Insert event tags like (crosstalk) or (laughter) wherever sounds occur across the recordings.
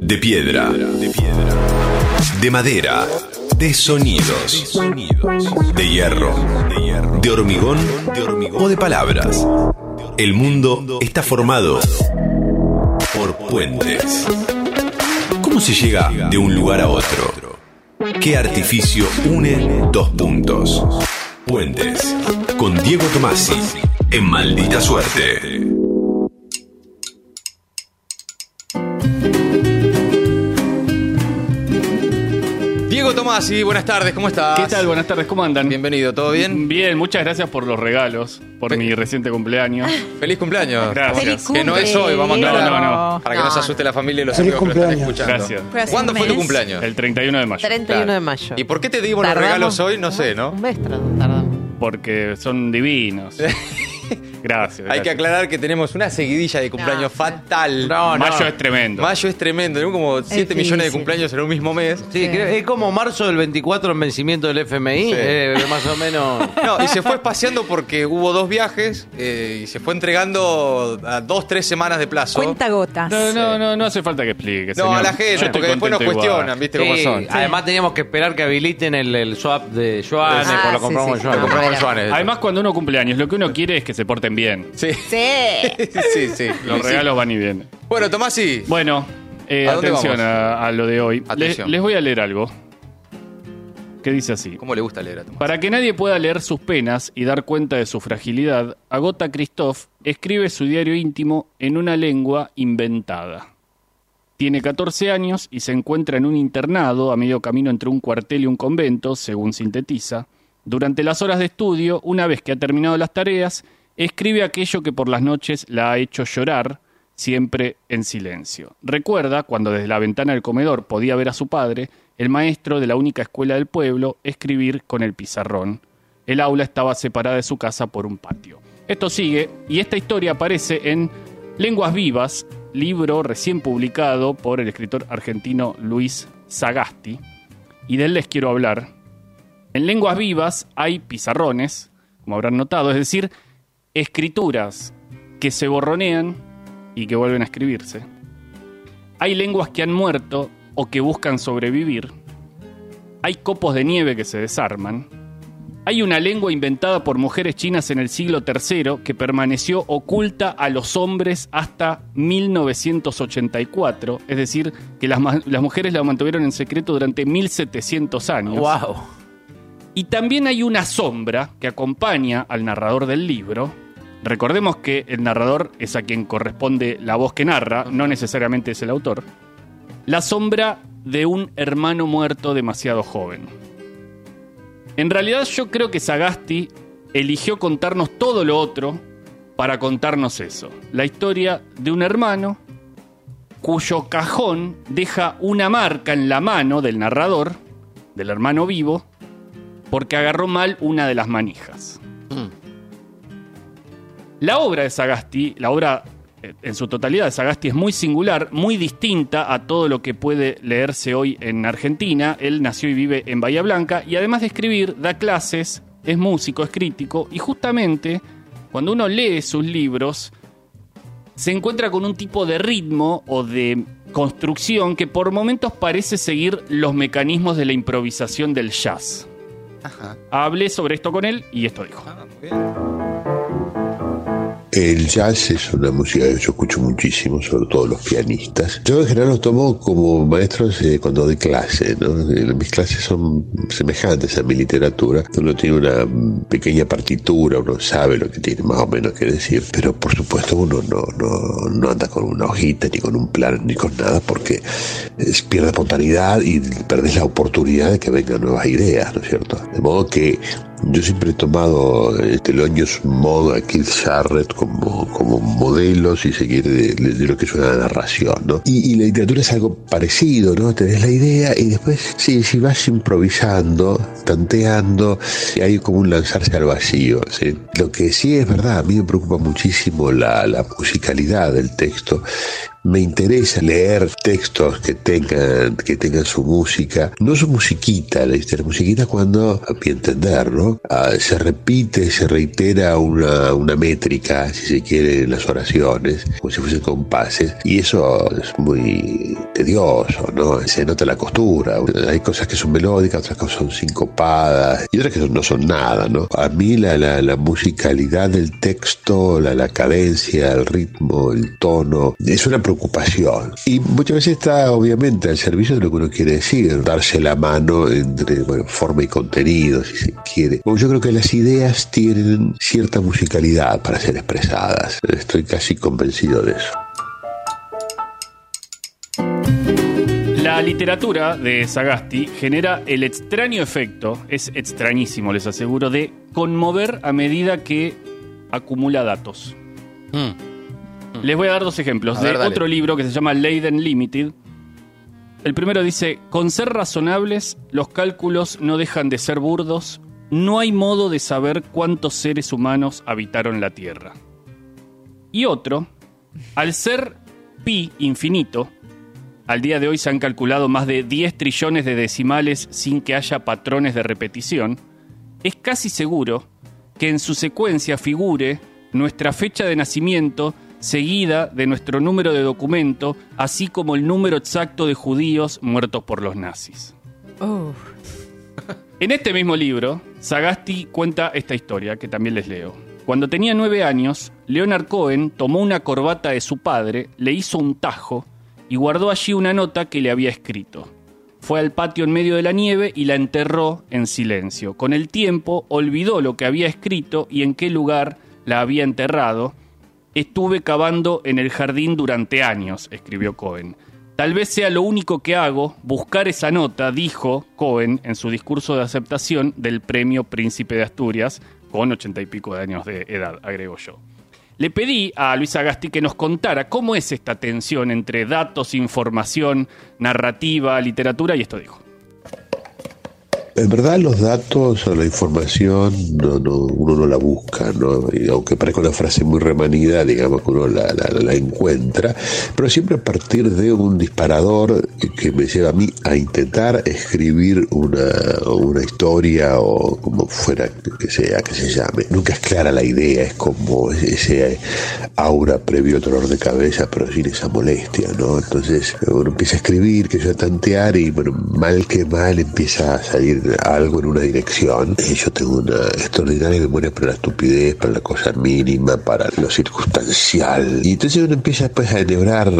De piedra. De madera. De sonidos. De hierro. De hormigón. De hormigón. O de palabras. El mundo está formado por puentes. ¿Cómo se llega de un lugar a otro? ¿Qué artificio une dos puntos? Puentes. Con Diego Tomasi. En maldita suerte. Diego Tomasi, buenas tardes, ¿cómo estás? ¿Qué tal? Buenas tardes, ¿cómo andan? Bienvenido, ¿todo bien? Bien, muchas gracias por los regalos, por Fe- mi reciente cumpleaños. (laughs) Feliz cumpleaños. Gracias. Feliz Que no es hoy, vamos a No, aclarar. no, no. Para que no, se asuste la familia y los Feliz amigos que lo están cumpleaños. escuchando. Gracias. Hace ¿Cuándo un fue tu mes. cumpleaños? El 31 de mayo. 31 Claro. de mayo. ¿Y por qué te dimos los Tardamos regalos hoy? No sé, ¿no? Un mes tardamos. Porque son divinos. (laughs) Gracias. Hay que aclarar que tenemos una seguidilla de cumpleaños No, fatal. Mayo es tremendo. Mayo es tremendo, tenemos como 7 millones de cumpleaños en un mismo mes. Sí, creo- es como marzo del 24 en vencimiento del FMI, Sí. eh, más o menos. (laughs) No, y se fue espaciando porque hubo dos viajes eh, y se fue entregando a dos, tres semanas de plazo. Cuenta gotas. No, no, no, no hace falta que explique. No, señor. a la gente, porque después nos cuestionan, ¿viste cómo Sí, son? Además teníamos que esperar que habiliten el, el swap de Joan, Ah, pues lo compramos en. Además, cuando uno cumple años, lo que uno quiere es que se bien. Sí, Sí. (laughs) sí, sí. Los Sí. regalos van y vienen. Bueno, Tomasi, Bueno, eh, ¿A dónde atención vamos? a, a lo de hoy. Les, Atención. les voy a leer algo que dice así. ¿cómo le gusta leer a Tomás? Para que nadie pueda leer sus penas y dar cuenta de su fragilidad, Agota Christoph escribe su diario íntimo en una lengua inventada. Tiene 14 años y se encuentra en un internado a medio camino entre un cuartel y un convento, según sintetiza. Durante las horas de estudio, una vez que ha terminado las tareas, escribe aquello que por las noches la ha hecho llorar, siempre en silencio. Recuerda cuando desde la ventana del comedor podía ver a su padre, el maestro de la única escuela del pueblo, escribir con el pizarrón. El aula estaba separada de su casa por un patio. Esto sigue y esta historia aparece en Lenguas Vivas, libro recién publicado por el escritor argentino Luis Sagasti, y de él les quiero hablar. En Lenguas Vivas hay pizarrones, como habrán notado, es decir, escrituras que se borronean y que vuelven a escribirse. Hay lenguas que han muerto o que buscan sobrevivir. Hay copos de nieve que se desarman. Hay una lengua inventada por mujeres chinas en el siglo III que permaneció oculta a los hombres hasta 1984, es decir, que las, las mujeres la mantuvieron en secreto durante 1700 años. Wow. Y también hay una sombra que acompaña al narrador del libro. Recordemos que el narrador es a quien corresponde la voz que narra, no necesariamente es el autor. La sombra de un hermano muerto demasiado joven. En realidad yo creo que Sagasti eligió contarnos todo lo otro para contarnos eso. La historia de un hermano cuyo cajón deja una marca en la mano del narrador, del hermano vivo, porque agarró mal una de las manijas. La obra de Sagasti, la obra eh, en su totalidad de Sagasti es muy singular, muy distinta a todo lo que puede leerse hoy en Argentina. Él nació y vive en Bahía Blanca y además de escribir, da clases, es músico, es crítico y justamente cuando uno lee sus libros se encuentra con un tipo de ritmo o de construcción que por momentos parece seguir los mecanismos de la improvisación del jazz. Hablé sobre esto con él y esto dijo. Ah. El jazz es una música que yo escucho muchísimo, sobre todo los pianistas. Yo en general los tomo como maestros eh, cuando doy clase, ¿no? Eh, Mis clases son semejantes a mi literatura. Uno tiene una pequeña partitura, uno sabe lo que tiene más o menos que decir, pero por supuesto uno no, no, no anda con una hojita, ni con un plan, ni con nada, porque es, pierde espontaneidad y perdés la oportunidad de que vengan nuevas ideas, ¿no es cierto? De modo que yo siempre he tomado eh, Telonius Modo a Keith Jarrett como, como modelo, si se quiere, de, lo que es una narración, ¿no? Y, la literatura es algo parecido, ¿no? Tenés la idea y después, sí, si vas improvisando, tanteando, hay como un lanzarse al vacío, ¿sí? Lo que sí es verdad, a mí me preocupa muchísimo la, la musicalidad del texto me interesa leer textos que tengan, que tengan su música, no su musiquita, ¿viste? la musiquita cuando, a mi entender. Ah, se repite, se reitera una, una métrica, si se quiere, repite las oraciones como si fuesen compases y eso es muy tedioso, ¿no? Se nota la costura. Hay cosas que son melódicas, otras cosas son sincopadas y otras que no son nada, ¿no? A mí la, la, la musicalidad del texto, la, la cadencia, el ritmo, el tono, es una preocupación. Y muchas veces está obviamente al servicio de lo que uno quiere decir, darse la mano entre bueno, forma y contenido, si se quiere. Bueno, yo creo que las ideas tienen cierta musicalidad para ser expresadas. Estoy casi convencido de eso. La literatura de Sagasti genera el extraño efecto, es extrañísimo, les aseguro, de conmover a medida que acumula datos. Mm. Les voy a dar dos ejemplos A de ver, otro libro que se llama Leiden Limited. El primero dice, con ser razonables, los cálculos no dejan de ser burdos, no hay modo de saber cuántos seres humanos habitaron la Tierra. Y otro, al ser pi infinito, al día de hoy se han calculado más de 10 trillones de decimales sin que haya patrones de repetición, es casi seguro que en su secuencia figure nuestra fecha de nacimiento seguida de nuestro número de documento, así como el número exacto de judíos muertos por los nazis. Oh. (laughs) En este mismo libro, Sagasti cuenta esta historia que también les leo. Cuando tenía nueve años, Leonard Cohen tomó una corbata de su padre, le hizo un tajo y guardó allí una nota que le había escrito. Fue al patio en medio de la nieve y la enterró en silencio. Con el tiempo olvidó lo que había escrito y en qué lugar la había enterrado. Estuve cavando en el jardín durante años, escribió Cohen. Tal vez sea lo único que hago, buscar esa nota, dijo Cohen en su discurso de aceptación del premio Príncipe de Asturias, con ochenta y pico de años de edad, agrego yo. Le pedí a Luis Agasti que nos contara cómo es esta tensión entre datos, información, narrativa, literatura, y esto dijo. En verdad los datos o la información no, no, uno no la busca, ¿no? Y aunque parezca una frase muy remanida, digamos que uno la, la- la encuentra, pero siempre a partir de un disparador que me lleva a mí a intentar escribir una, una historia o como fuera que sea que se llame. Nunca es clara la idea, es como ese aura previo dolor de cabeza, pero sin esa molestia, ¿no? Entonces uno empieza a escribir, que yo a tantear y bueno, mal que mal empieza a salir algo en una dirección. Yo tengo una extraordinaria memoria para la estupidez, para la cosa mínima, para lo circunstancial. Y entonces uno empieza después a enhebrar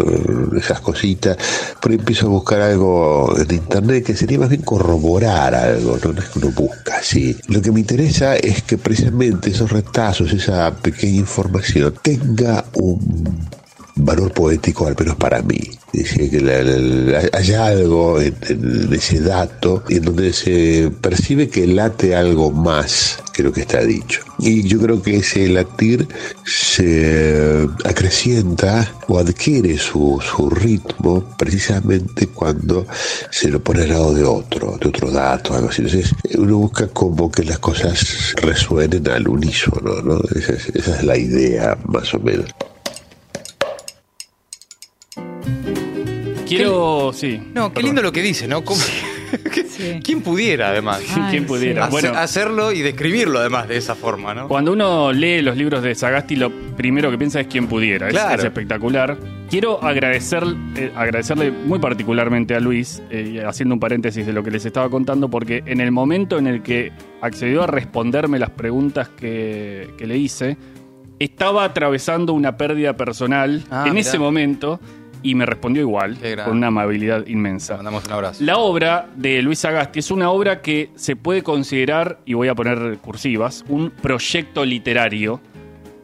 esas cositas, pero empiezo a buscar algo en internet que sería más bien corroborar algo, no, no es que uno busca así. Lo que me interesa es que precisamente esos retazos, esa pequeña información, tenga un valor poético, al menos para mí. Dice que la- la- hay algo en, en ese dato en donde se percibe que late algo más que lo que está dicho. Y yo creo que ese latir se acrecienta o adquiere su, su ritmo precisamente cuando se lo pone al lado de otro, de otro dato, algo así. Entonces uno busca como que las cosas resuenen al unísono, ¿no? Esa es, esa es la idea, más o menos. Quiero, sí. No, qué perdón. lindo lo que dice, ¿no? ¿Cómo- (laughs) Sí. ¿Quién pudiera, además? ¿Quién pudiera? sí. Hace- Bueno, hacerlo y describirlo, además, de esa forma, ¿no? Cuando uno lee los libros de Sagasti, lo primero que piensa es quién pudiera. Es- Claro. Es, espectacular. Quiero agradecer, eh, agradecerle muy particularmente a Luis, eh, haciendo un paréntesis de lo que les estaba contando, porque en el momento en el que accedió a responderme las preguntas que, que le hice, estaba atravesando una pérdida personal Ah, en mirá. ese momento y me respondió igual, con una amabilidad Le inmensa. mandamos un abrazo. La obra de Luis Agasti es una obra que se puede considerar, y voy a poner cursivas, un proyecto literario,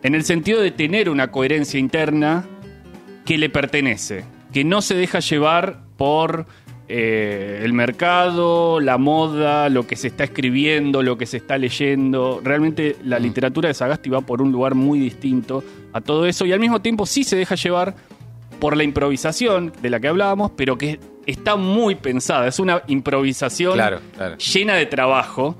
en el sentido de tener una coherencia interna que le pertenece, que no se deja llevar por eh, el mercado, la moda, lo que se está escribiendo, lo que se está leyendo. Realmente la literatura de Sagasti va por un lugar muy distinto a todo eso y al mismo tiempo sí se deja llevar por la improvisación de la que hablábamos, pero que está muy pensada. Es una improvisación Claro, claro. llena de trabajo.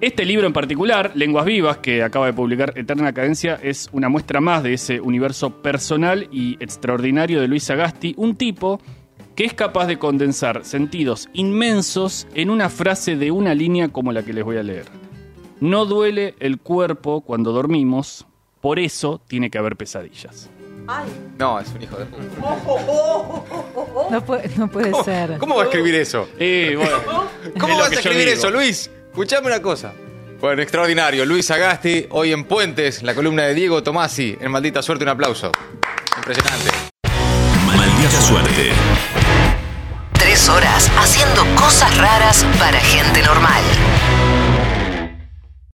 Este libro en particular, Lenguas Vivas, que acaba de publicar Eterna Cadencia, es una muestra más de ese universo personal y extraordinario de Luis Sagasti, un tipo que es capaz de condensar sentidos inmensos en una frase de una línea como la que les voy a leer. No duele el cuerpo cuando dormimos, Por eso tiene que haber pesadillas. No, es un hijo de puta. No puede, no puede ser. ¿Cómo va a escribir eso? Bueno, ¿Cómo es lo vas a que yo escribir digo. eso, Luis? Escuchame una cosa. Bueno, extraordinario. Luis Agasti, hoy en Puentes, la columna de Diego Tomasi. En Maldita Suerte, un aplauso. Impresionante. Maldita suerte. Tres horas haciendo cosas raras para gente normal.